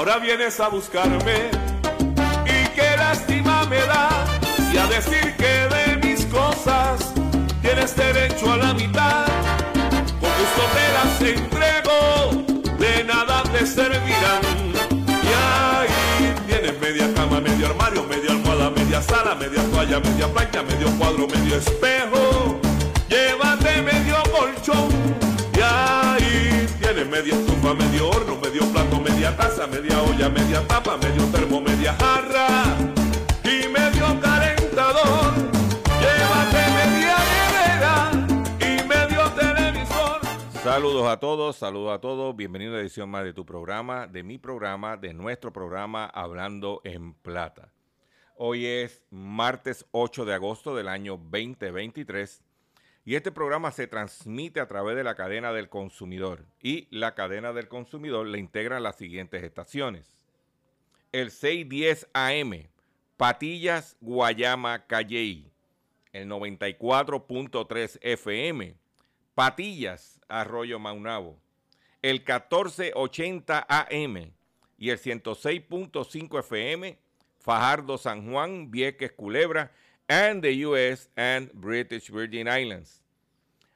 Ahora vienes a buscarme y qué lástima me da. Y a decir que de mis cosas tienes derecho a la mitad. Con gusto te entrego, de nada te servirán. Y ahí tienes media cama, medio armario, media almohada, media sala, media toalla, media plancha, medio cuadro, medio espejo. Llévate medio colchón. Media estufa, medio horno, medio plato, media taza, media olla, media tapa, medio termo, media jarra y medio calentador. Llévate media nevera y medio televisor. Saludos a todos, saludos a todos. Bienvenido a una edición más de tu programa, de mi programa, de nuestro programa Hablando en Plata. Hoy es martes 8 de agosto del año 2023 y este programa se transmite a través de la cadena del consumidor y la cadena del consumidor le integran las siguientes estaciones. El 610 AM, Patillas, Guayama, Calley. El 94.3 FM, Patillas, Arroyo Maunabo. El 1480 AM y el 106.5 FM, Fajardo, San Juan, Vieques, Culebra, and the US and British Virgin Islands.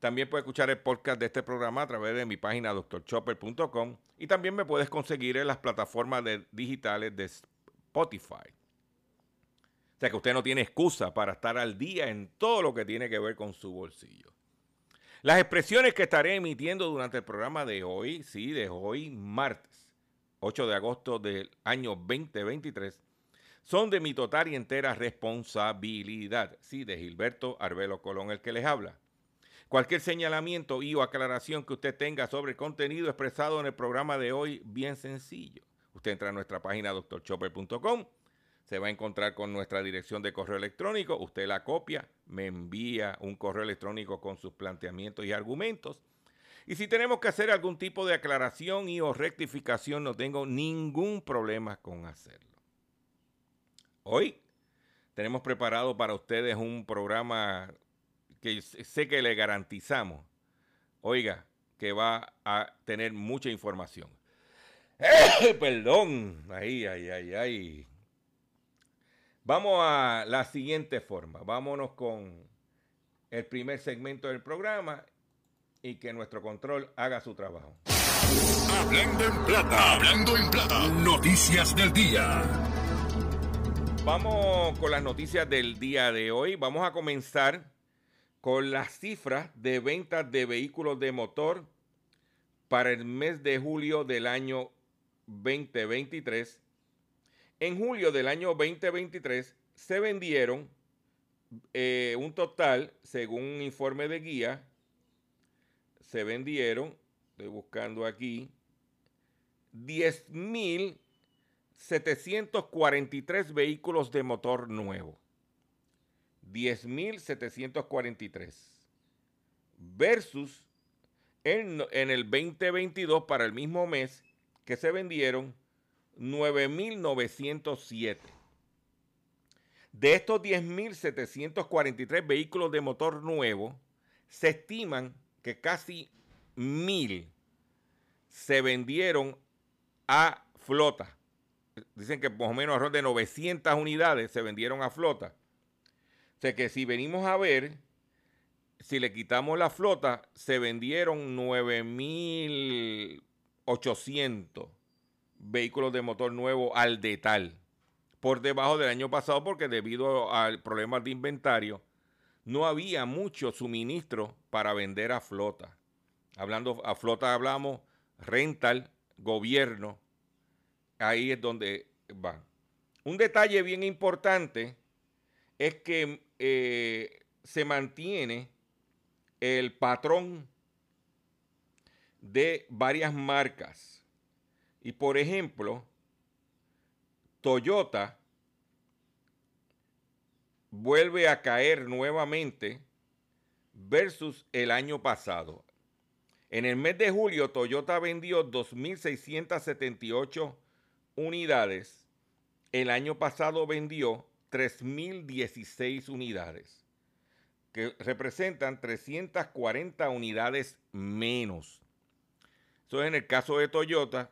También puedes escuchar el podcast de este programa a través de mi página drchopper.com y también me puedes conseguir en las plataformas digitales de Spotify. O sea que usted no tiene excusa para estar al día en todo lo que tiene que ver con su bolsillo. Las expresiones que estaré emitiendo durante el programa de hoy, sí, de hoy, martes 8 de agosto del año 2023, son de mi total y entera responsabilidad. Sí, de Gilberto Arbelo Colón, el que les habla. Cualquier señalamiento y o aclaración que usted tenga sobre el contenido expresado en el programa de hoy, bien sencillo. Usted entra a nuestra página doctorchopper.com, se va a encontrar con nuestra dirección de correo electrónico, usted la copia, me envía un correo electrónico con sus planteamientos y argumentos. Y si tenemos que hacer algún tipo de aclaración y o rectificación, no tengo ningún problema con hacerlo. Hoy tenemos preparado para ustedes un programa que sé que le garantizamos, oiga, que va a tener mucha información. Perdón, ay, ay, ay, ay. Vamos a la siguiente forma, vámonos con el primer segmento del programa y que nuestro control haga su trabajo. Hablando en plata, hablando en plata. Noticias del día. Vamos con las noticias del día de hoy. Vamos a comenzar con las cifras de ventas de vehículos de motor para el mes de julio del año 2023. En julio del año 2023 se vendieron eh, un total, según un informe de guía, se vendieron, estoy buscando aquí, 10.743 vehículos de motor nuevo. 10.743. Versus en, en, el 2022, para el mismo mes, que se vendieron 9.907. De estos 10.743 vehículos de motor nuevo, se estiman que casi mil se vendieron a flota. Dicen que más o menos alrededor de 900 unidades se vendieron a flota. O sea que si venimos a ver, si le quitamos la flota, se vendieron 9.800 vehículos de motor nuevo al detal. Por debajo del año pasado porque debido al problema de inventario, no había mucho suministro para vender a flota. Hablando a flota hablamos rental, gobierno, ahí es donde van. Un detalle bien importante es que eh, se mantiene el patrón de varias marcas. Y por ejemplo, Toyota vuelve a caer nuevamente versus el año pasado. En el mes de julio, Toyota vendió 2.678 unidades. El año pasado vendió 3.016 unidades, que representan 340 unidades menos. Eso es en el caso de Toyota,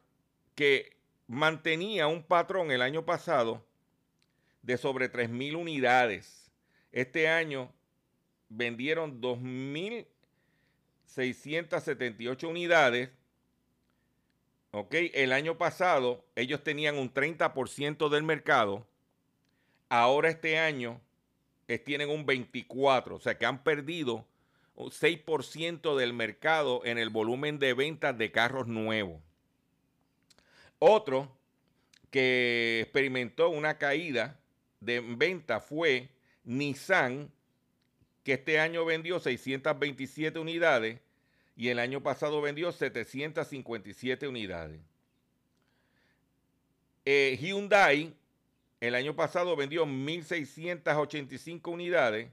que mantenía un patrón el año pasado de sobre 3.000 unidades. Este año vendieron 2.678 unidades. ¿Ok? El año pasado ellos tenían un 30% del mercado. Ahora este año tienen un 24%. O sea que han perdido un 6% del mercado en el volumen de ventas de carros nuevos. Otro que experimentó una caída de venta fue Nissan, que este año vendió 627 unidades y el año pasado vendió 757 unidades. Eh, Hyundai el año pasado vendió 1.685 unidades.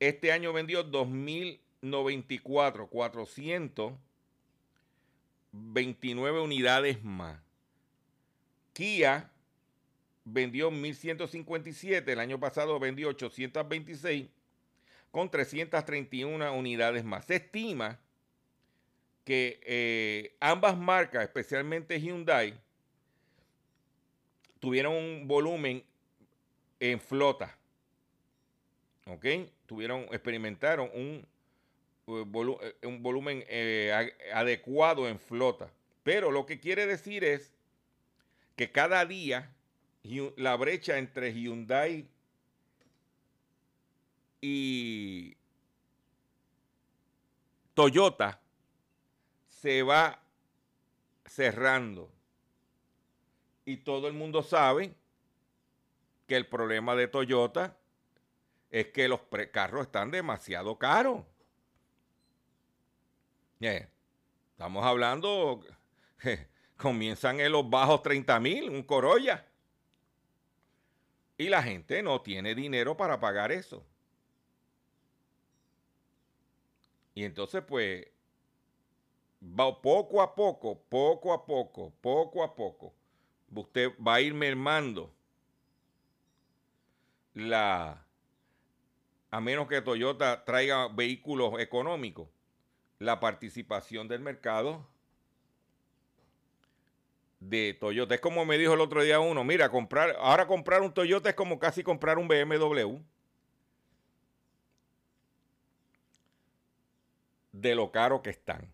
Este año vendió 2.094, 429 unidades más. Kia vendió 1.157, el año pasado vendió 826 con 331 unidades más. Se estima que eh, ambas marcas, especialmente Hyundai, tuvieron un volumen en flota. ¿Ok? Tuvieron, experimentaron un, eh, eh, volumen adecuado en flota. Pero lo que quiere decir es que cada día la brecha entre Hyundai y Toyota se va cerrando. Y todo el mundo sabe que el problema de Toyota es que los carros están demasiado caros. estamos hablando, comienzan en los bajos 30 mil, un Corolla. Y la gente no tiene dinero para pagar eso. Y entonces, pues, va poco a poco, poco a poco, poco a poco, usted va a ir mermando la, a menos que Toyota traiga vehículos económicos, la participación del mercado de Toyota. Es como me dijo el otro día uno, mira, comprar, ahora comprar un Toyota es como casi comprar un BMW. De lo caro que están.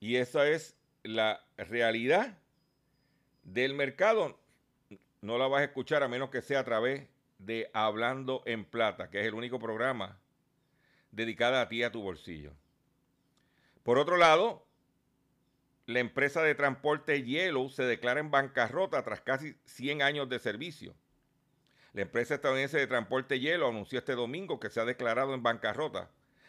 Y esa es la realidad del mercado. No la vas a escuchar a menos que sea a través de Hablando en Plata, que es el único programa dedicado a ti, a tu bolsillo. Por otro lado, la empresa de transporte Yellow se declara en bancarrota tras casi 100 años de servicio. La empresa estadounidense de transporte hielo anunció este domingo que se ha declarado en bancarrota,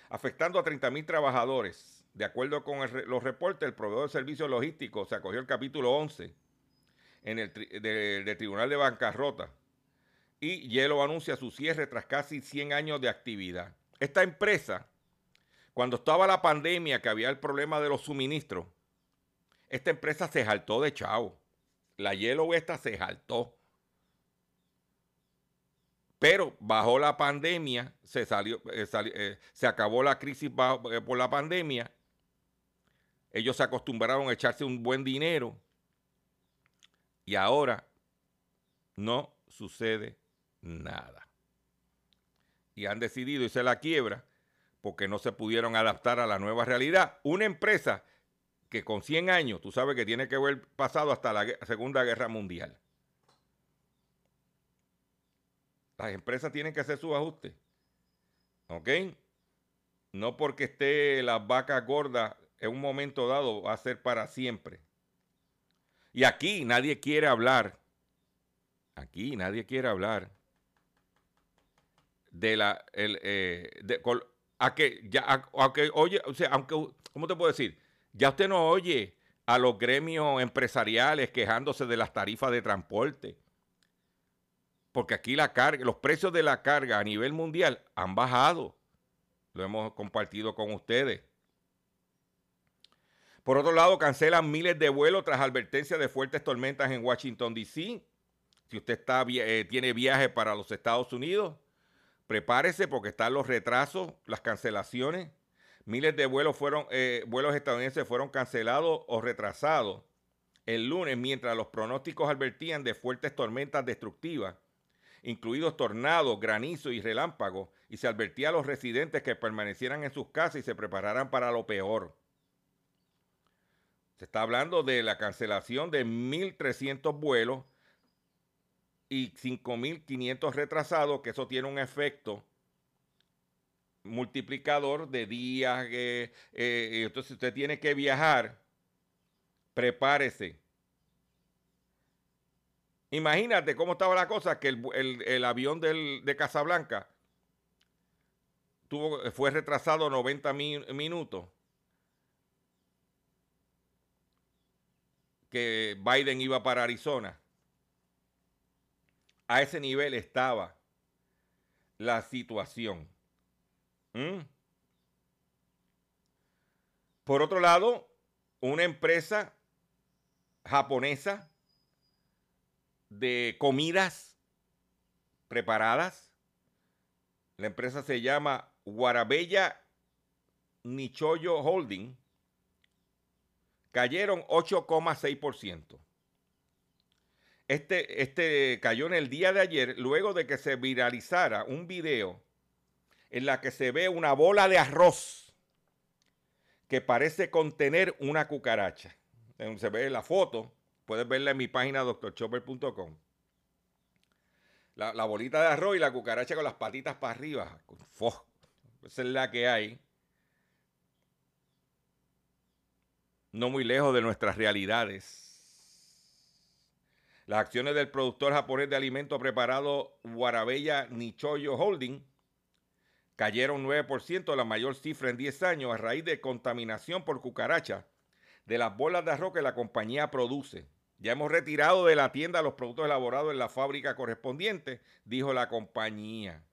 afectando a 30.000 trabajadores. De acuerdo con los reportes, el proveedor de servicios logísticos se acogió el capítulo 11 en el del Tribunal de Bancarrota y Hielo anuncia su cierre tras casi 100 años de actividad. Esta empresa, cuando estaba la pandemia, que había el problema de los suministros, esta empresa se jaltó de chavo. La Hielo esta se jaltó. Pero bajó la pandemia, se, salió, eh, eh, se acabó la crisis eh, por la pandemia. Ellos se acostumbraron a echarse un buen dinero. Y ahora no sucede nada. Y han decidido irse a la quiebra porque no se pudieron adaptar a la nueva realidad. Una empresa que con 100 años, tú sabes que tiene que haber pasado hasta la Segunda Guerra Mundial. Las empresas tienen que hacer sus ajustes. ¿Ok? No porque esté las vacas gordas en un momento dado va a ser para siempre. Y aquí nadie quiere hablar. Aquí nadie quiere hablar de la el, eh, a que ya aunque oye o sea aunque cómo te puedo decir ya usted no oye a los gremios empresariales quejándose de las tarifas de transporte porque aquí la carga los precios de la carga a nivel mundial han bajado lo hemos compartido con ustedes por otro lado cancelan miles de vuelos tras advertencia de fuertes tormentas en Washington D.C. si usted eh, tiene viaje para los Estados Unidos Prepárese porque están los retrasos, las cancelaciones. Miles de vuelos, fueron, eh, vuelos estadounidenses fueron cancelados o retrasados el lunes mientras los pronósticos advertían de fuertes tormentas destructivas, incluidos tornados, granizo y relámpagos, y se advertía a los residentes que permanecieran en sus casas y se prepararan para lo peor. Se está hablando de la cancelación de 1.300 vuelos y 5.500 retrasados, que eso tiene un efecto multiplicador de días. Eh, eh, entonces, usted tiene que viajar, prepárese. Imagínate cómo estaba la cosa, que el, avión de Casablanca tuvo, fue retrasado 90 minutos. Que Biden iba para Arizona. A ese nivel estaba la situación. ¿Mm? Por otro lado, una empresa japonesa de comidas preparadas, la empresa se llama Guarabella Nichoyo Holding, cayeron 8,6%. Este, este cayó en el día de ayer luego de que se viralizara un video en la que se ve una bola de arroz que parece contener una cucaracha. Se ve la foto, puedes verla en mi página doctorchopper.com. La, la, bolita de arroz y la cucaracha con las patitas para arriba. Esa es la que hay. No muy lejos de nuestras realidades. Las acciones del productor japonés de alimentos preparados Warabella Nichoyo Holding cayeron 9%, la mayor cifra en 10 años, a raíz de contaminación por cucaracha de las bolas de arroz que la compañía produce. Ya hemos retirado de la tienda los productos elaborados en la fábrica correspondiente, dijo la compañía.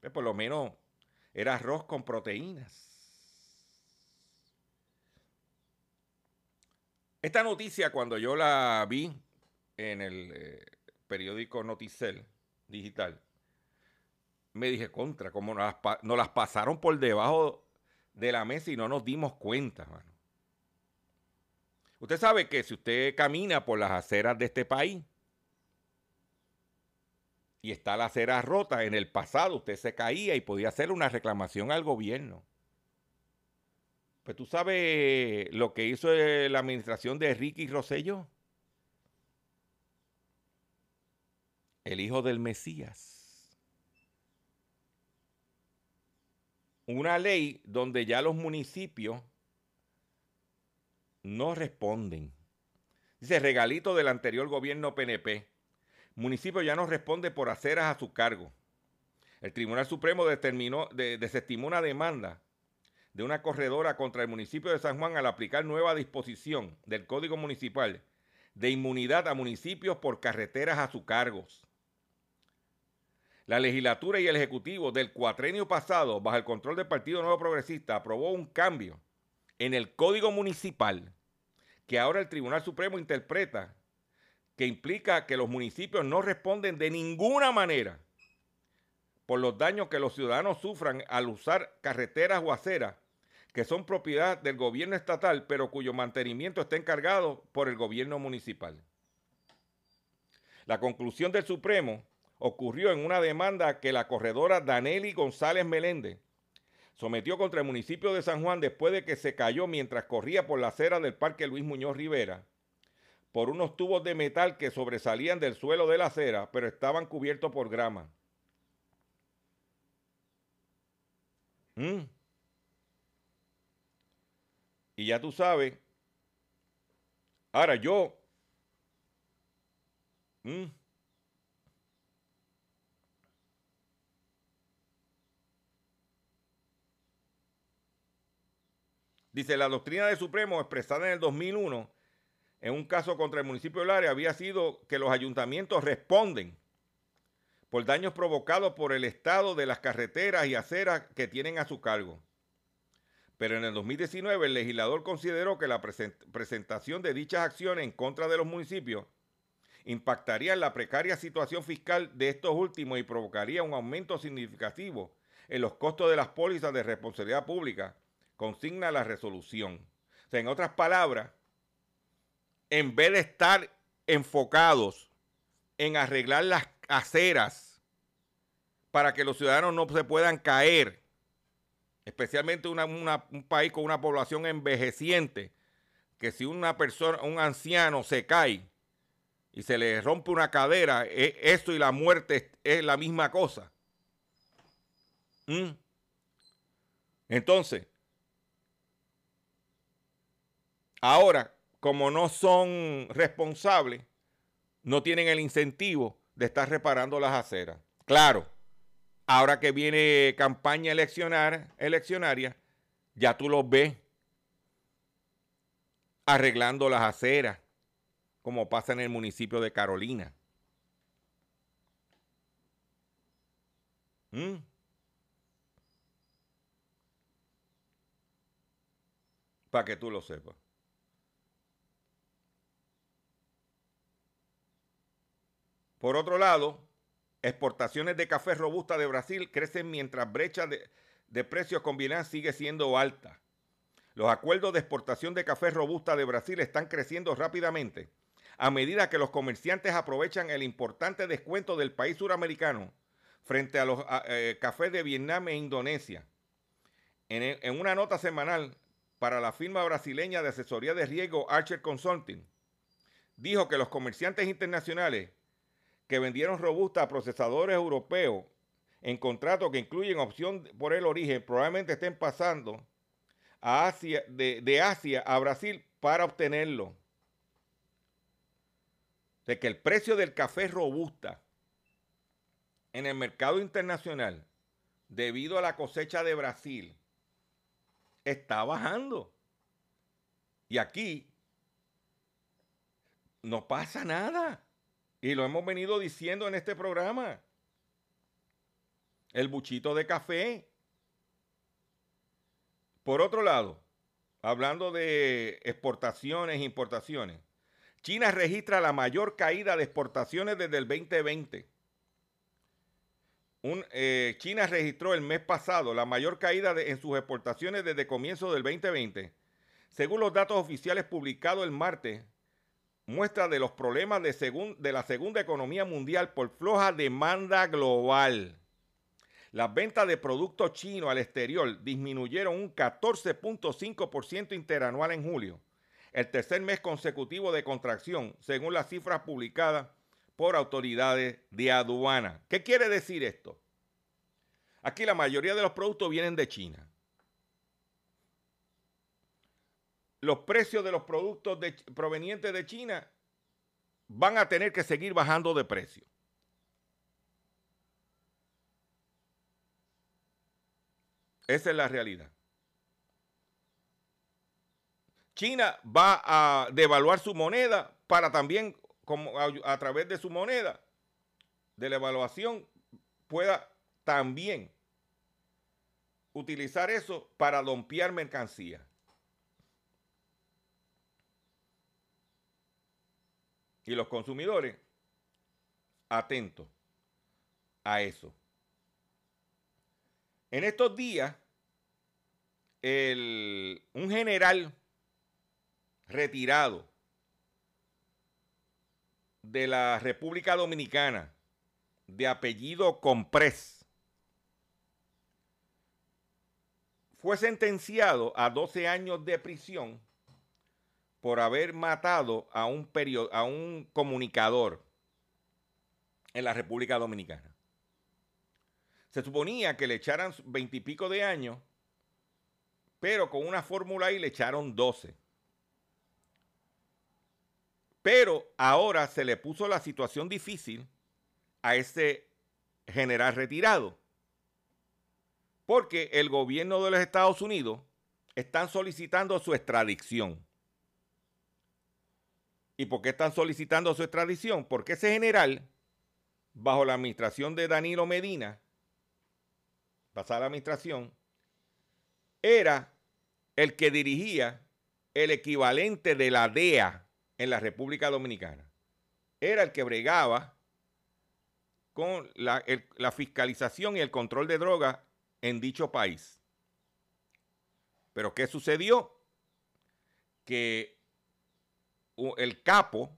Pues por lo menos era arroz con proteínas. Esta noticia, cuando yo la vi en el eh, periódico Noticel digital, me dije contra, como nos las, pasaron por debajo de la mesa y no nos dimos cuenta, mano. Usted sabe que si usted camina por las aceras de este país y está la acera rota, en el pasado usted se caía y podía hacer una reclamación al gobierno. Pues tú sabes lo que hizo eh, la administración de Ricky Rosello. El hijo del Mesías. Una ley donde ya los municipios no responden. Dice regalito del anterior gobierno PNP. municipio ya no responde por aceras a su cargo. El Tribunal Supremo determinó, desestimó una demanda de una corredora contra el municipio de San Juan al aplicar nueva disposición del Código Municipal de inmunidad a municipios por carreteras a sus cargos. La legislatura y el ejecutivo del cuatrenio pasado, bajo el control del Partido Nuevo Progresista, aprobó un cambio en el Código Municipal que ahora el Tribunal Supremo interpreta que implica que los municipios no responden de ninguna manera por los daños que los ciudadanos sufran al usar carreteras o aceras que son propiedad del gobierno estatal, pero cuyo mantenimiento está encargado por el gobierno municipal. La conclusión del Supremo ocurrió en una demanda que la corredora Daneli González Meléndez sometió contra el municipio de San Juan después de que se cayó mientras corría por la acera del Parque Luis Muñoz Rivera por unos tubos de metal que sobresalían del suelo de la acera, pero estaban cubiertos por grama. Mm. Y ya tú sabes. Ahora yo. Mm. Dice, la doctrina del Supremo expresada en el 2001 en un caso contra el municipio de Lares había sido que los ayuntamientos responden por daños provocados por el estado de las carreteras y aceras que tienen a su cargo. Pero en el 2019 el legislador consideró que la presentación de dichas acciones en contra de los municipios impactaría en la precaria situación fiscal de estos últimos y provocaría un aumento significativo en los costos de las pólizas de responsabilidad pública, consigna la resolución. O sea, en otras palabras, en vez de estar enfocados en arreglar las aceras para que los ciudadanos no se puedan caer, especialmente un país con una población envejeciente, que si una persona, un anciano se cae y se le rompe una cadera, e, eso y la muerte es, la misma cosa. ¿Mm? Entonces, Ahora, como no son responsables, no tienen el incentivo de estar reparando las aceras. Claro, ahora que viene campaña eleccionaria, ya tú los ves arreglando las aceras, como pasa en el municipio de Carolina. ¿Mm? Para que tú lo sepas. Por otro lado, exportaciones de café robusta de Brasil crecen mientras brecha de, precios con sigue siendo alta. Los acuerdos de exportación de café robusta de Brasil están creciendo rápidamente a medida que los comerciantes aprovechan el importante descuento del país suramericano frente a los eh, cafés de Vietnam e Indonesia. En, en, una nota semanal para la firma brasileña de asesoría de riesgo Archer Consulting, dijo que los comerciantes internacionales que vendieron robusta a procesadores europeos en contratos que incluyen opción por el origen probablemente estén pasando a Asia, de, Asia a Brasil para obtenerlo. De que el precio del café robusta en el mercado internacional, debido a la cosecha de Brasil, está bajando. Y aquí no pasa nada. Y lo hemos venido diciendo en este programa. El buchito de café. Por otro lado, hablando de exportaciones e importaciones, China registra la mayor caída de exportaciones desde el 2020. Eh, China registró el mes pasado la mayor caída en sus exportaciones desde comienzo del 2020. Según los datos oficiales publicados el martes, muestra de los problemas de, de la segunda economía mundial por floja demanda global. Las ventas de productos chinos al exterior disminuyeron un 14.5% interanual en julio, el tercer mes consecutivo de contracción, según las cifras publicadas por autoridades de aduana. ¿Qué quiere decir esto? Aquí la mayoría de los productos vienen de China. Los precios de los productos provenientes de China van a tener que seguir bajando de precio. Esa es la realidad. China va a devaluar su moneda para también, como a, través de su moneda, de la evaluación, pueda también utilizar eso para dompear mercancía. Y los consumidores, atentos a eso. En estos días, un general retirado de la República Dominicana de apellido Comprés fue sentenciado a 12 años de prisión por haber matado a un, a un comunicador en la República Dominicana. Se suponía que le echaran veintipico de años, pero con una fórmula ahí le echaron 12. Pero ahora se le puso la situación difícil a ese general retirado. Porque el gobierno de los Estados Unidos están solicitando su extradición. ¿Y por qué están solicitando su extradición? Porque ese general, bajo la administración de Danilo Medina, pasada la administración, era el que dirigía el equivalente de la DEA en la República Dominicana. Era el que bregaba con la, fiscalización y el control de drogas en dicho país. Pero ¿qué sucedió? Que el capo,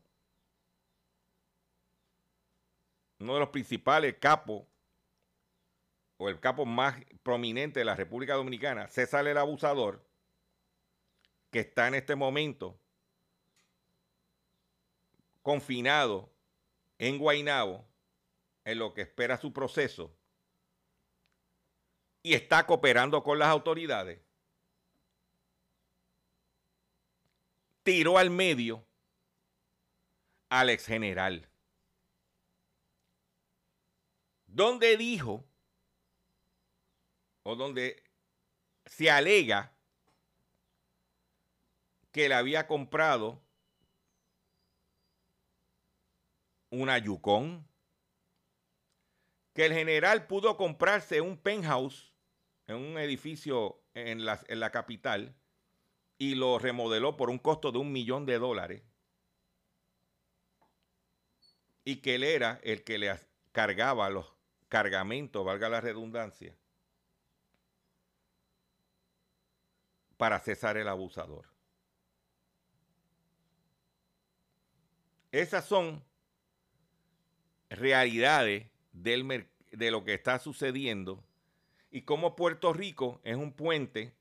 uno de los principales capos, o el capo más prominente de la República Dominicana, César el Abusador, que está en este momento confinado en Guainabo en lo que espera su proceso y está cooperando con las autoridades, tiró al medio al ex general, donde dijo, o donde se alega que le había comprado una Yukon, que el general pudo comprarse un penthouse en un edificio en la, en la capital y lo remodeló por un costo de un millón de dólares y que él era el que le cargaba los cargamentos, valga la redundancia, para cesar el abusador. Esas son realidades del, de lo que está sucediendo y cómo Puerto Rico es un puente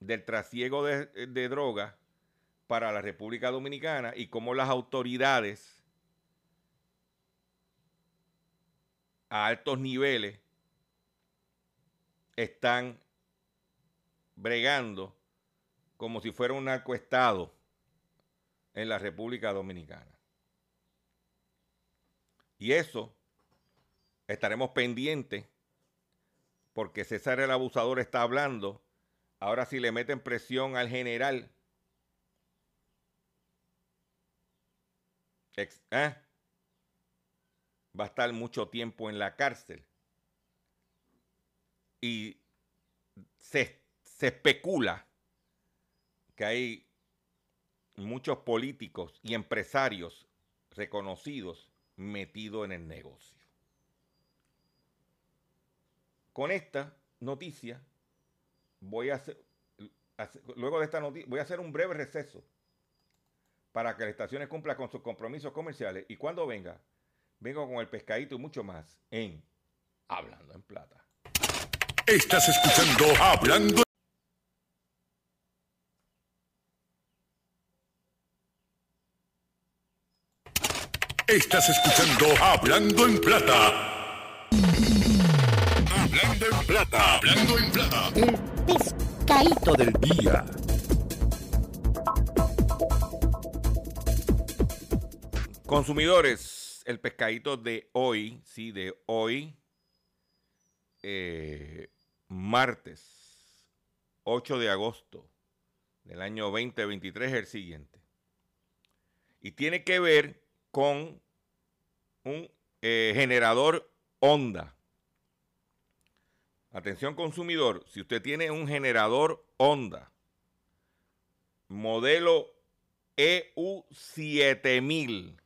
del trasiego de, de drogas para la República Dominicana y cómo las autoridades a altos niveles están bregando como si fuera un narcoestado en la República Dominicana. Y eso estaremos pendientes porque César el abusador está hablando. Ahora si le meten presión al general, ¿eh? va a estar mucho tiempo en la cárcel. Y se, se especula que hay muchos políticos y empresarios reconocidos metido en el negocio. Con esta noticia, voy a hacer, luego de esta noticia, voy a hacer un breve receso para que las estaciones cumplan con sus compromisos comerciales y cuando venga, vengo con el pescadito y mucho más en Hablando en Plata. Estás escuchando Hablando Estás escuchando Hablando en Plata. Hablando en Plata. Hablando en Plata. El pescadito del día. Consumidores, el pescadito de hoy, sí, de hoy, eh, martes 8 de agosto del año 2023, el siguiente. Y tiene que ver con un eh, generador Honda. Atención consumidor, si usted tiene un generador Honda, modelo EU7000,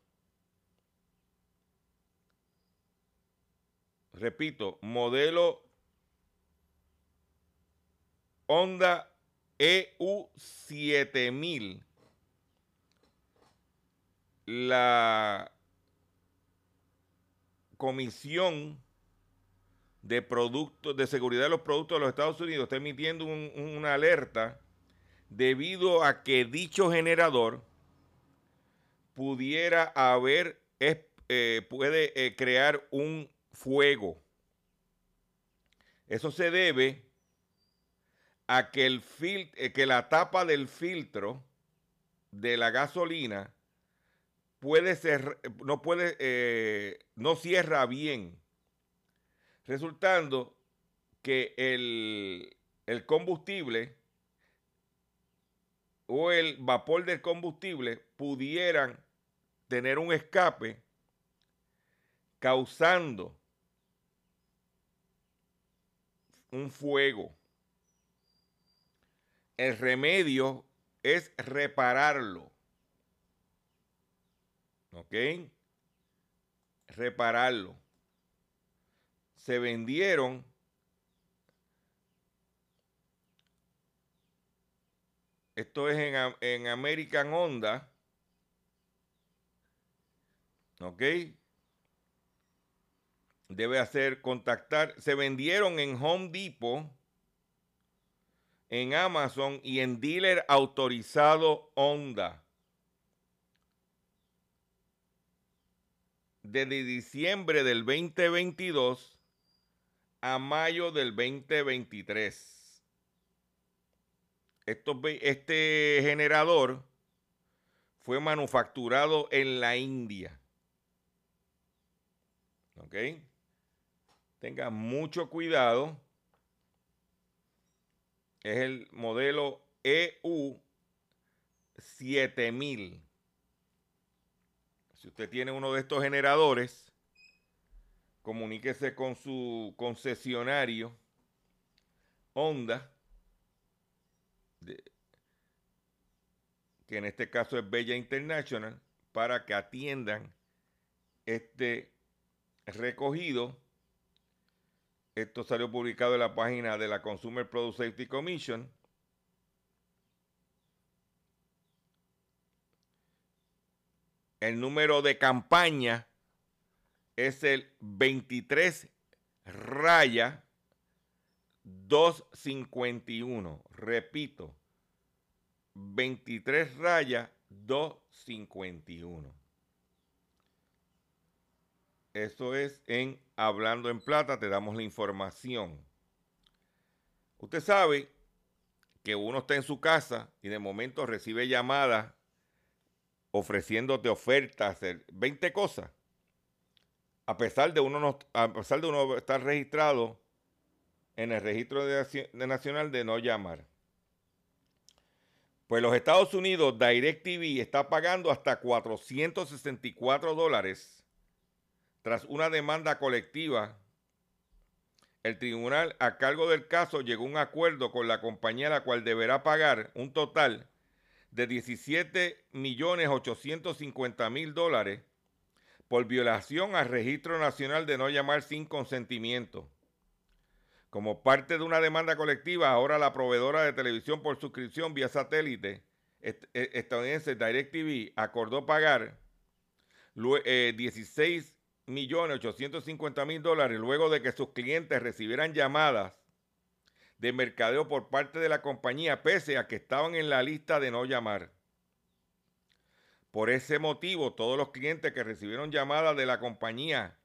repito, modelo Honda EU7000, la Comisión de Productos de Seguridad de los Productos de los Estados Unidos está emitiendo una alerta debido a que dicho generador pudiera haber, eh, puede eh, crear un fuego. Eso se debe a que, el eh, que la tapa del filtro de la gasolina puede ser, no puede, no cierra bien, resultando que el, el combustible o el vapor del combustible pudieran tener un escape causando un fuego. El remedio es repararlo. ¿Ok? Repararlo. Se vendieron Esto es en, en American Honda. ¿Ok? Debe hacer contactar. Se vendieron en Home Depot, en Amazon y en dealer autorizado Honda. Desde diciembre del 2022 a mayo del 2023 este generador fue manufacturado en la India. ¿Ok? Tenga mucho cuidado. Es el modelo EU 7000. Si usted tiene uno de estos generadores, comuníquese con su concesionario Honda que en este caso es Bella International, para que atiendan este recogido. Esto salió publicado en la página de la Consumer Product Safety Commission. El número de campaña es el 23 raya 251. Repito, 23 raya 251. Eso es en Hablando en Plata, te damos la información. Usted sabe que uno está en su casa y de momento recibe llamadas ofreciéndote ofertas, 20 cosas. A pesar de uno no, a pesar de uno estar registrado en el registro de, nacional de no llamar. Pues los Estados Unidos, DirecTV está pagando hasta 464 dólares tras una demanda colectiva. El tribunal a cargo del caso llegó a un acuerdo con la compañía la cual deberá pagar un total de 17 millones 850 mil dólares por violación al registro nacional de no llamar sin consentimiento. Como parte de una demanda colectiva, ahora la proveedora de televisión por suscripción vía satélite e, estadounidense DirecTV acordó pagar 16 eh, millones 850 mil dólares luego de que sus clientes recibieran llamadas de mercadeo por parte de la compañía, pese a que estaban en la lista de no llamar. Por ese motivo, todos los clientes que recibieron llamadas de la compañía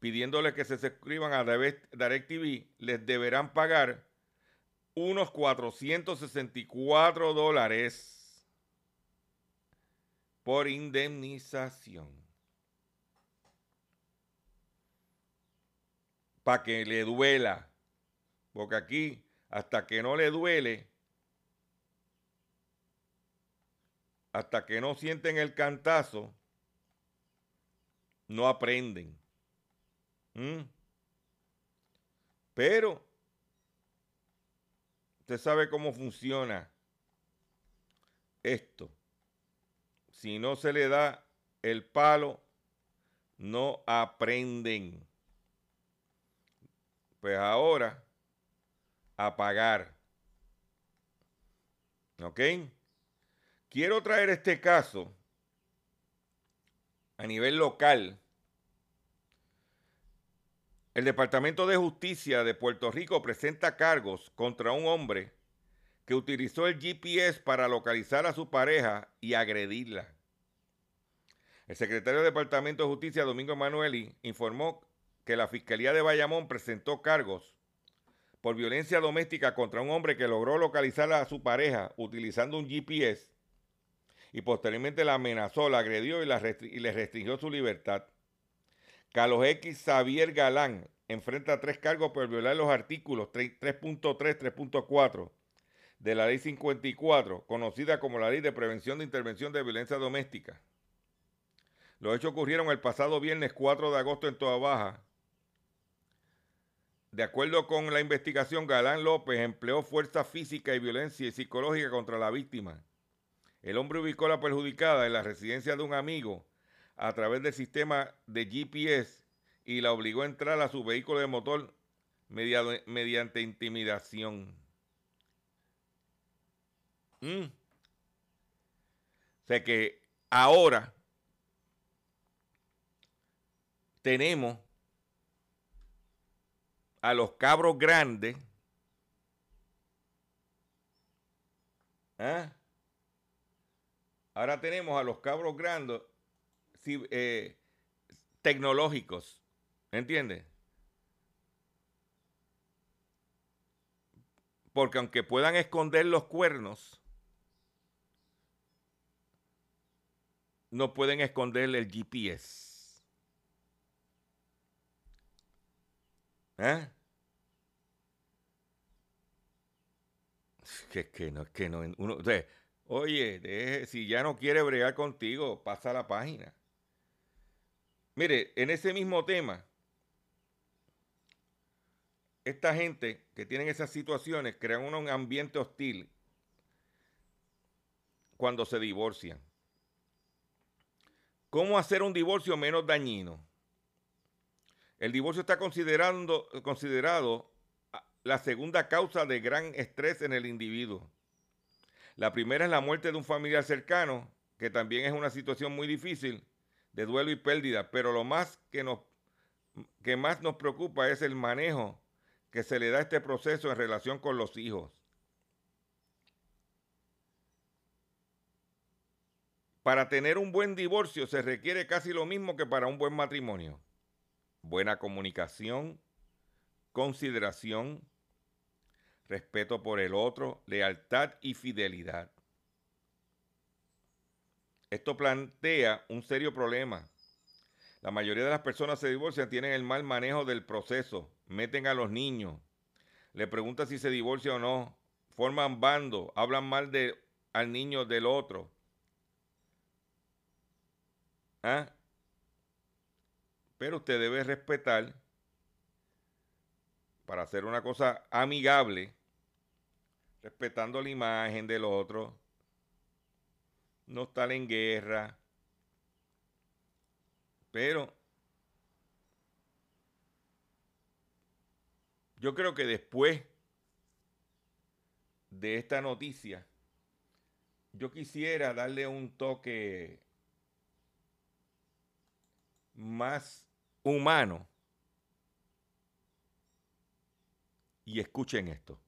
pidiéndoles que se suscriban a DirecTV, les deberán pagar unos 464 dólares por indemnización. Para que le duela. Porque aquí, hasta que no le duele, hasta que no sienten el cantazo, no aprenden. ¿Mm? Pero, usted sabe cómo funciona esto. Si no se le da el palo, no aprenden. Pues ahora, a pagar. ¿Ok? Quiero traer este caso a nivel local. El Departamento de Justicia de Puerto Rico presenta cargos contra un hombre que utilizó el GPS para localizar a su pareja y agredirla. El secretario del Departamento de Justicia, Domingo Emanueli, informó que la Fiscalía de Bayamón presentó cargos por violencia doméstica contra un hombre que logró localizar a su pareja utilizando un GPS y posteriormente la amenazó, la agredió y, le restringió su libertad. Carlos X Xavier Galán enfrenta tres cargos por violar los artículos 3.3, 3.4 de la Ley 54, conocida como la Ley de Prevención de Intervención de Violencia Doméstica. Los hechos ocurrieron el pasado viernes 4 de agosto en Toa Baja. De acuerdo con la investigación, Galán López empleó fuerza física y violencia y psicológica contra la víctima el hombre ubicó a la perjudicada en la residencia de un amigo a través del sistema de GPS y la obligó a entrar a su vehículo de motor mediante intimidación. Mm. O sea que ahora tenemos a los cabros grandes. ¿eh? Ahora tenemos a los cabros grandes eh, tecnológicos. ¿Entiendes? Porque aunque puedan esconder los cuernos, no pueden esconder el GPS. ¿Eh? Que, que no, que no. Uno, Oye, si ya no quiere bregar contigo, pasa la página. Mire, en ese mismo tema, esta gente que tienen esas situaciones crean un ambiente hostil cuando se divorcian. ¿Cómo hacer un divorcio menos dañino? El divorcio está considerando, considerado la segunda causa de gran estrés en el individuo. La primera es la muerte de un familiar cercano, que también es una situación muy difícil de duelo y pérdida, pero lo más que, nos, que más nos preocupa es el manejo que se le da a este proceso en relación con los hijos. Para tener un buen divorcio se requiere casi lo mismo que para un buen matrimonio. Buena comunicación, consideración, respeto por el otro, lealtad y fidelidad. Esto plantea un serio problema. La mayoría de las personas se divorcian, tienen el mal manejo del proceso, meten a los niños, le preguntan si se divorcia o no, forman bando, hablan mal de, al niño del otro. ¿Ah? Pero usted debe respetar para hacer una cosa amigable, respetando la imagen del otro, no estar en guerra, pero yo creo que después de esta noticia, yo quisiera darle un toque más humano Y escuchen esto.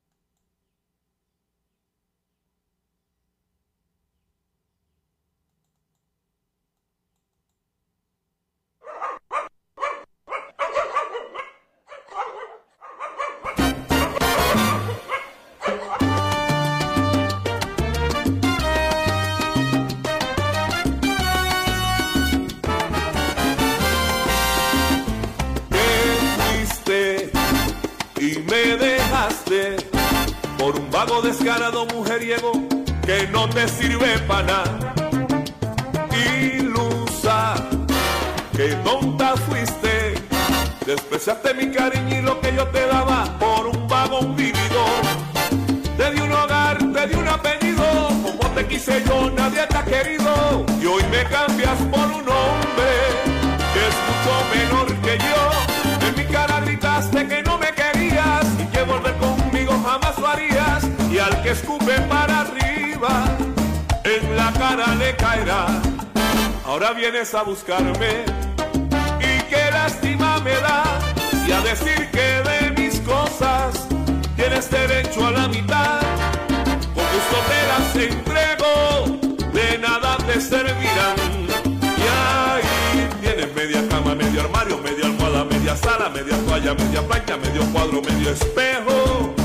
Un vago descarado mujeriego que no te sirve para nada. Ilusa, que tonta fuiste, despreciaste mi cariño y lo que yo te daba por un vago vividor. Te di un hogar, te di un apellido, como te quise yo, nadie te ha querido. Y hoy me cambias por un hombre que es mucho menor que yo. En mi cara gritaste que no jamás lo. Y al que escupe para arriba, en la cara le caerá. Ahora vienes a buscarme y qué lástima me da y a decir que de mis cosas tienes derecho a la mitad. Con gusto te entrego, de nada te servirán. Y ahí tienes media cama, medio armario, media almohada, media sala, media toalla, media plancha, medio cuadro, medio espejo.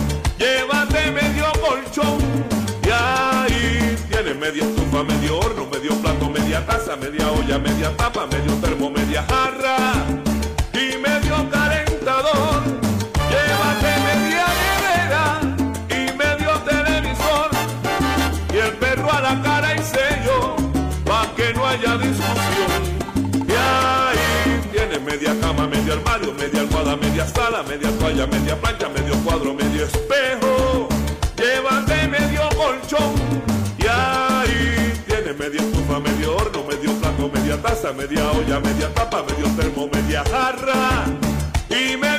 Y ahí tienes media estufa, medio horno, medio plato, media taza, media olla, media tapa, medio termo, media jarra y medio calentador. Llévate media nevera y medio televisor y el perro a la cara y sello pa' que no haya discusión. Y ahí tienes media cama, medio armario, media almohada, media sala, media toalla, media plancha, medio cuadro, taza, media olla, media tapa, medio termo, media jarra. Y medio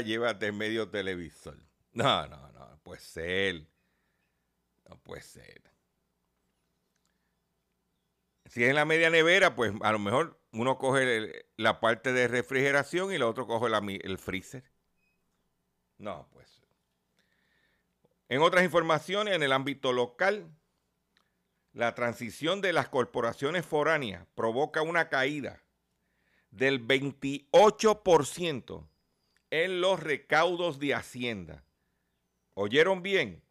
llévate medio televisor. No, no, no, no puede ser. No puede ser. Si es en la media nevera, pues a lo mejor uno coge la parte de refrigeración y el otro coge la el freezer. No, pues. En otras informaciones, en el ámbito local, la transición de las corporaciones foráneas provoca una caída del 28% en los recaudos de Hacienda. ¿Oyeron bien?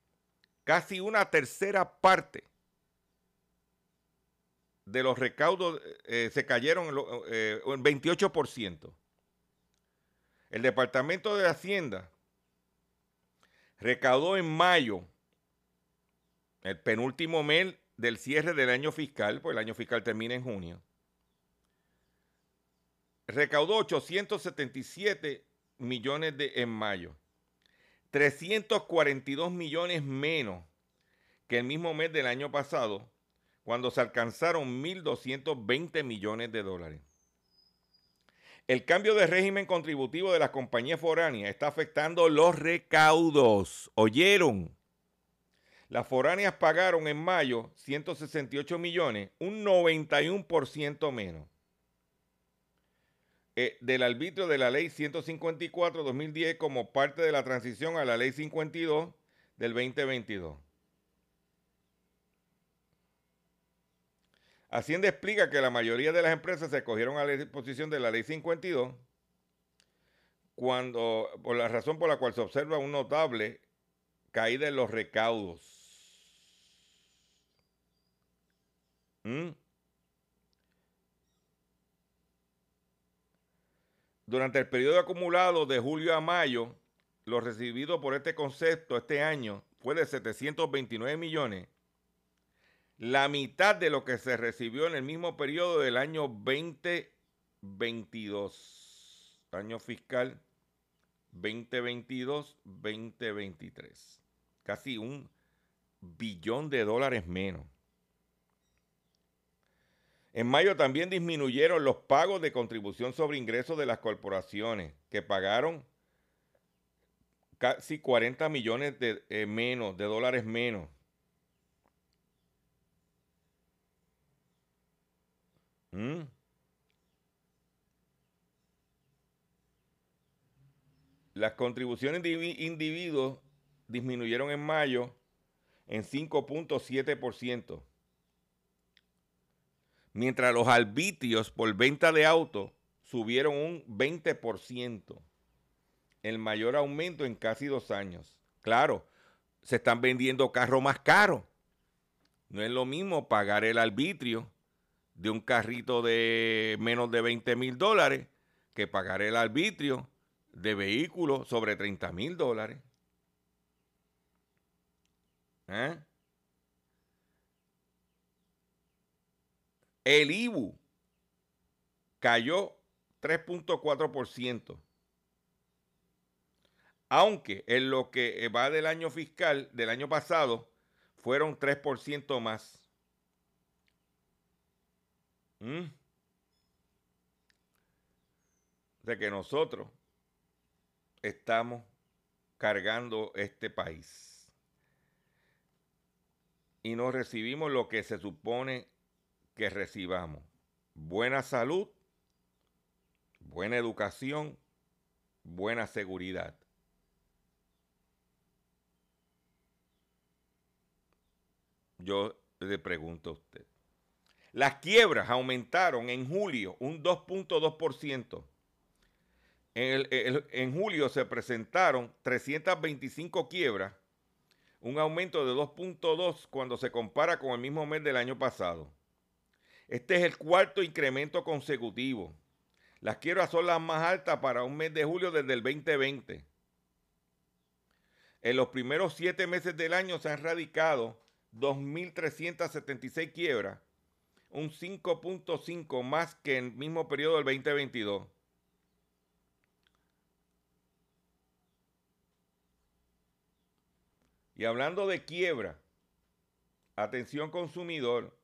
Casi una tercera parte de los recaudos eh, se cayeron en, eh, en 28%. El Departamento de Hacienda recaudó en mayo, el penúltimo mes del cierre del año fiscal, pues el año fiscal termina en junio, recaudó 877 millones de, en mayo, 342 millones menos que el mismo mes del año pasado, cuando se alcanzaron 1.220 millones de dólares. El cambio de régimen contributivo de las compañías foráneas está afectando los recaudos. ¿Oyeron? Las foráneas pagaron en mayo 168 millones, un 91% menos. Eh, del arbitrio de la ley 154-2010 como parte de la transición a la ley 52 del 2022. Hacienda explica que la mayoría de las empresas se cogieron a la disposición de la ley 52 cuando, por la razón por la cual se observa un notable caída en los recaudos. ¿Mm? Durante el periodo acumulado de julio a mayo, lo recibido por este concepto este año fue de 729 millones, la mitad de lo que se recibió en el mismo periodo del año 2022, año fiscal 2022-2023. Casi un billón de dólares menos. En mayo también disminuyeron los pagos de contribución sobre ingresos de las corporaciones, que pagaron casi 40 millones de eh, menos, de dólares menos. ¿Mm? Las contribuciones de indivi- individuos disminuyeron en mayo en 5.7%, mientras los arbitrios por venta de autos subieron un 20%, el mayor aumento en casi dos años. Claro, se están vendiendo carros más caros. No es lo mismo pagar el arbitrio de un carrito de menos de 20 mil dólares que pagar el arbitrio de vehículos sobre 30 mil dólares. ¿Eh? El IBU cayó 3.4%. Aunque en lo que va del año fiscal del año pasado fueron 3% más. ¿Mm? De que nosotros estamos cargando este país. Y no recibimos lo que se supone que recibamos. Buena salud, buena educación, buena seguridad. Yo le pregunto a usted. Las quiebras aumentaron en julio un 2.2%. En, en julio se presentaron 325 quiebras, un aumento de 2.2 cuando se compara con el mismo mes del año pasado. Este es el cuarto incremento consecutivo. Las quiebras son las más altas para un mes de julio desde el 2020. En los primeros siete meses del año se han radicado 2.376 quiebras, un 5.5 más que en el mismo periodo del 2022. Y hablando de quiebra, atención consumidor,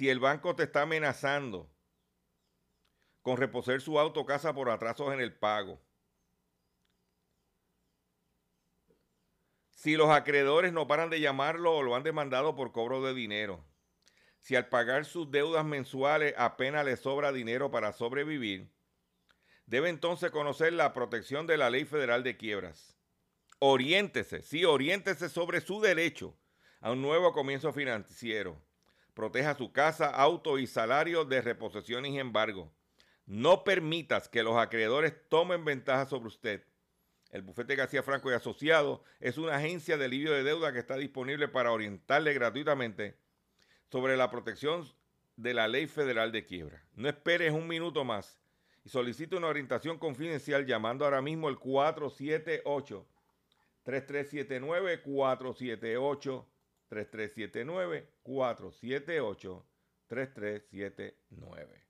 si el banco te está amenazando con reposer su auto o casa por atrasos en el pago, si los acreedores no paran de llamarlo o lo han demandado por cobro de dinero, si al pagar sus deudas mensuales apenas le sobra dinero para sobrevivir, debe entonces conocer la protección de la Ley Federal de Quiebras. Oriéntese, sí, oriéntese sobre su derecho a un nuevo comienzo financiero. Proteja su casa, auto y salario de reposición y embargo. No permitas que los acreedores tomen ventaja sobre usted. El bufete García Franco y Asociados es una agencia de alivio de deuda que está disponible para orientarle gratuitamente sobre la protección de la ley federal de quiebra. No esperes un minuto más y solicite una orientación confidencial llamando ahora mismo el 478 3379 478 3379 478 3379.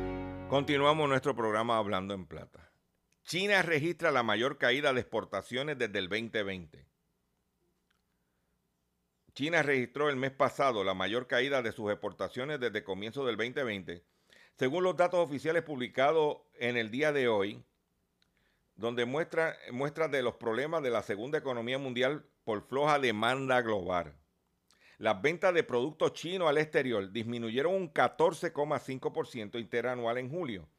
Continuamos nuestro programa Hablando en Plata. China registra la mayor caída de exportaciones desde el 2020. China registró el mes pasado la mayor caída de sus exportaciones desde el comienzo del 2020, según los datos oficiales publicados en el día de hoy, donde muestra, muestra de los problemas de la segunda economía mundial por floja demanda global. Las ventas de productos chinos al exterior disminuyeron un 14,5% interanual en julio.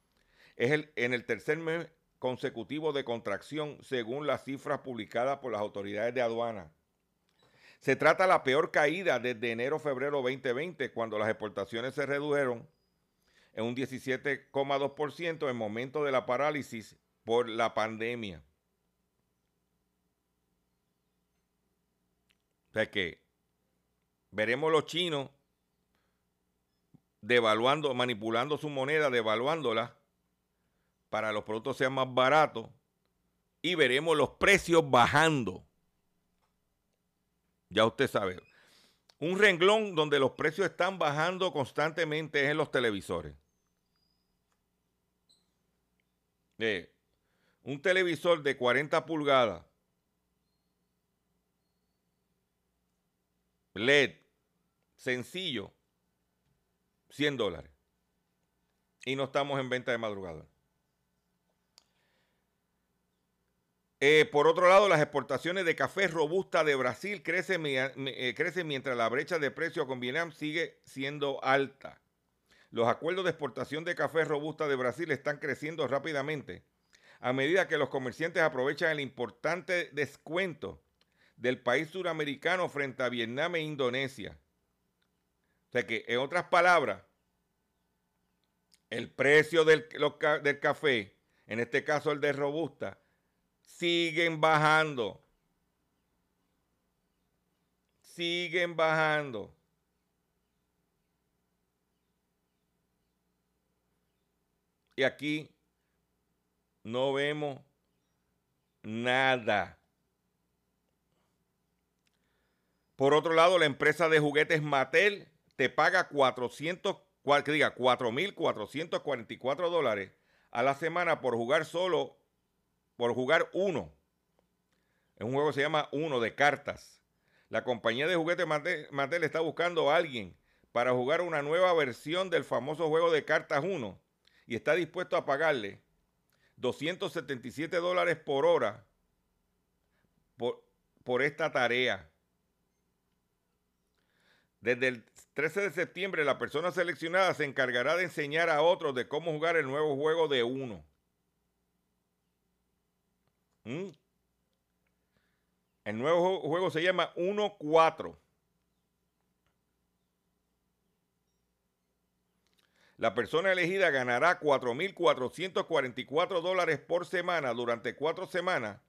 Es el, en el tercer mes consecutivo de contracción según las cifras publicadas por las autoridades de aduana. Se trata de la peor caída desde enero-febrero 2020, cuando las exportaciones se redujeron en un 17,2% en momento de la parálisis por la pandemia. O sea que veremos los chinos devaluando, manipulando su moneda, devaluándola para los productos sean más baratos y veremos los precios bajando. Ya usted sabe. Un renglón donde los precios están bajando constantemente es en los televisores. Eh, un televisor de 40 pulgadas LED sencillo 100 dólares y no estamos en venta de madrugada. Eh, por otro lado, las exportaciones de café robusta de Brasil crecen, eh, crecen mientras la brecha de precio con Vietnam sigue siendo alta. Los acuerdos de exportación de café robusta de Brasil están creciendo rápidamente a medida que los comerciantes aprovechan el importante descuento del país suramericano frente a Vietnam e Indonesia. O sea que, en otras palabras, el precio del, del café, en este caso el de robusta, siguen bajando. Siguen bajando. Y aquí no vemos nada. Por otro lado, la empresa de juguetes Mattel te paga 400, que diga 4.444 dólares a la semana por jugar solo por jugar uno. Es un juego que se llama Uno de cartas. La compañía de juguetes Mattel está buscando a alguien para jugar una nueva versión del famoso juego de cartas 1 y está dispuesto a pagarle 277 dólares por hora por, por esta tarea. Desde el 13 de septiembre, la persona seleccionada se encargará de enseñar a otros de cómo jugar el nuevo juego de uno. ¿Mm? El nuevo juego se llama 1-4. La persona elegida ganará 4.444 dólares por semana durante cuatro semanas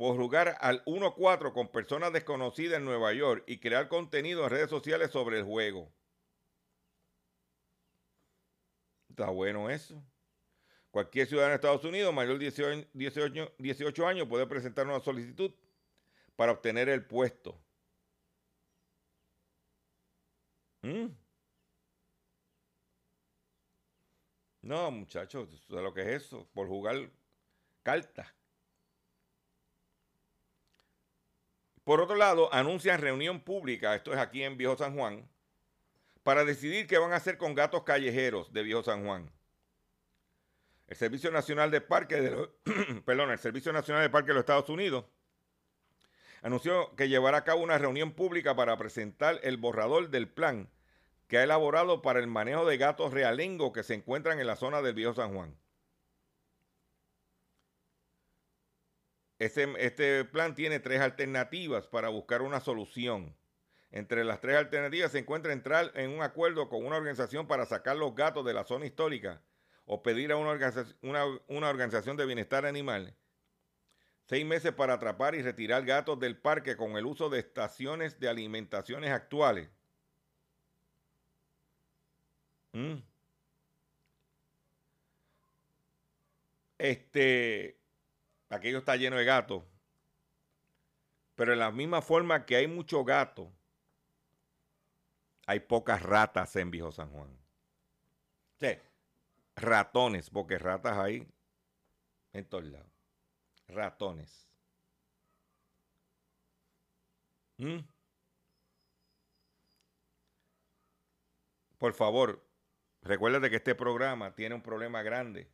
por jugar al 1-4 con personas desconocidas en Nueva York y crear contenido en redes sociales sobre el juego. Está bueno eso. Cualquier ciudadano de Estados Unidos mayor de 18, años puede presentar una solicitud para obtener el puesto. ¿Mm? No, muchachos, ¿sabes lo que es eso? Por jugar cartas. Por otro lado, anuncian reunión pública, esto es aquí en Viejo San Juan, para decidir qué van a hacer con gatos callejeros de Viejo San Juan. El Servicio Nacional de Parques de los, perdón, el Servicio Nacional de de los Estados Unidos anunció que llevará a cabo una reunión pública para presentar el borrador del plan que ha elaborado para el manejo de gatos realengo que se encuentran en la zona del Viejo San Juan. Este, plan tiene tres alternativas para buscar una solución. Entre las tres alternativas se encuentra entrar en un acuerdo con una organización para sacar los gatos de la zona histórica o pedir a una organización, una, una organización de bienestar animal seis meses para atrapar y retirar gatos del parque con el uso de estaciones de alimentaciones actuales. Mm. Este, aquello está lleno de gatos. Pero en la misma forma que hay mucho gato, hay pocas ratas en Viejo San Juan. Sí, ratones, porque ratas hay en todos lados. Ratones. ¿Mm? Por favor, recuérdate que este programa tiene un problema grande.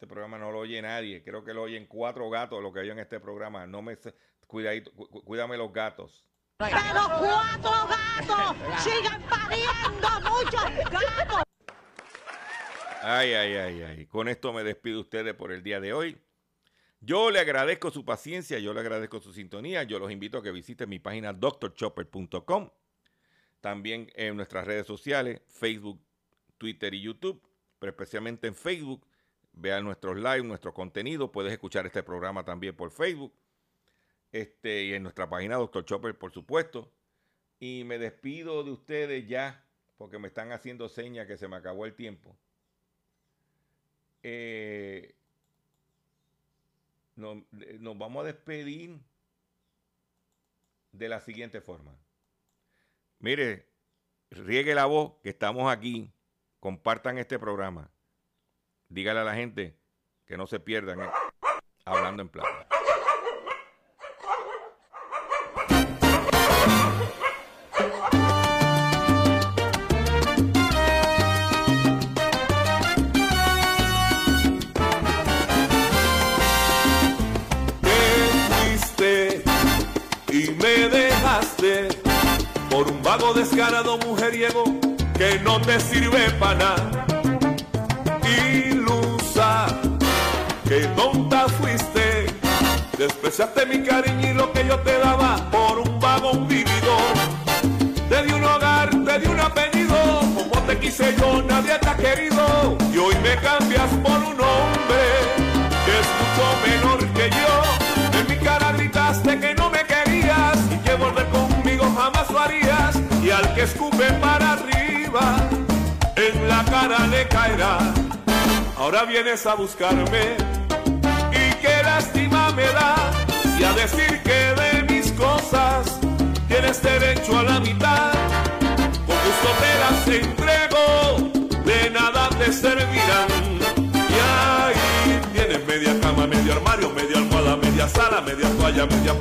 Este programa no lo oye nadie. Creo que lo oyen cuatro gatos lo que hay en este programa. No me cuidadito, cu- cuídame los gatos. Pero cuatro gatos siguen pariendo muchos gatos. Ay, ay, ay, ay. Con esto me despido de ustedes por el día de hoy. Yo le agradezco su paciencia, yo le agradezco su sintonía. Yo los invito a que visiten mi página drchopper.com. También en nuestras redes sociales, Facebook, Twitter y YouTube. Pero especialmente en Facebook. Vean nuestros live, nuestro contenido. Puedes escuchar este programa también por Facebook. Este, y en nuestra página Dr. Chopper, por supuesto. Y me despido de ustedes ya, porque me están haciendo señas que se me acabó el tiempo. Eh, nos vamos a despedir de la siguiente forma. Mire, riegue la voz que estamos aquí. Compartan este programa. Dígale a la gente que no se pierdan eh, hablando en plata. Me dejaste por un vago descarado mujeriego que no te sirve para nada. Despreciaste mi cariño y lo que yo te daba por un vago vividor. Te di un hogar, te di un apellido, como te quise yo, nadie te ha querido. Y hoy me cambias por un hombre que es mucho menor que yo. En mi cara gritaste que no me querías y que volver conmigo jamás lo harías. Y al que escupe para arriba, en la cara le caerá. Ahora vienes a buscarme y a decir que de mis cosas tienes derecho a la mitad. Con gusto te las entrego, de nada te servirán. Y ahí tienes media cama, medio armario, media almohada, media sala, media toalla, media plancha.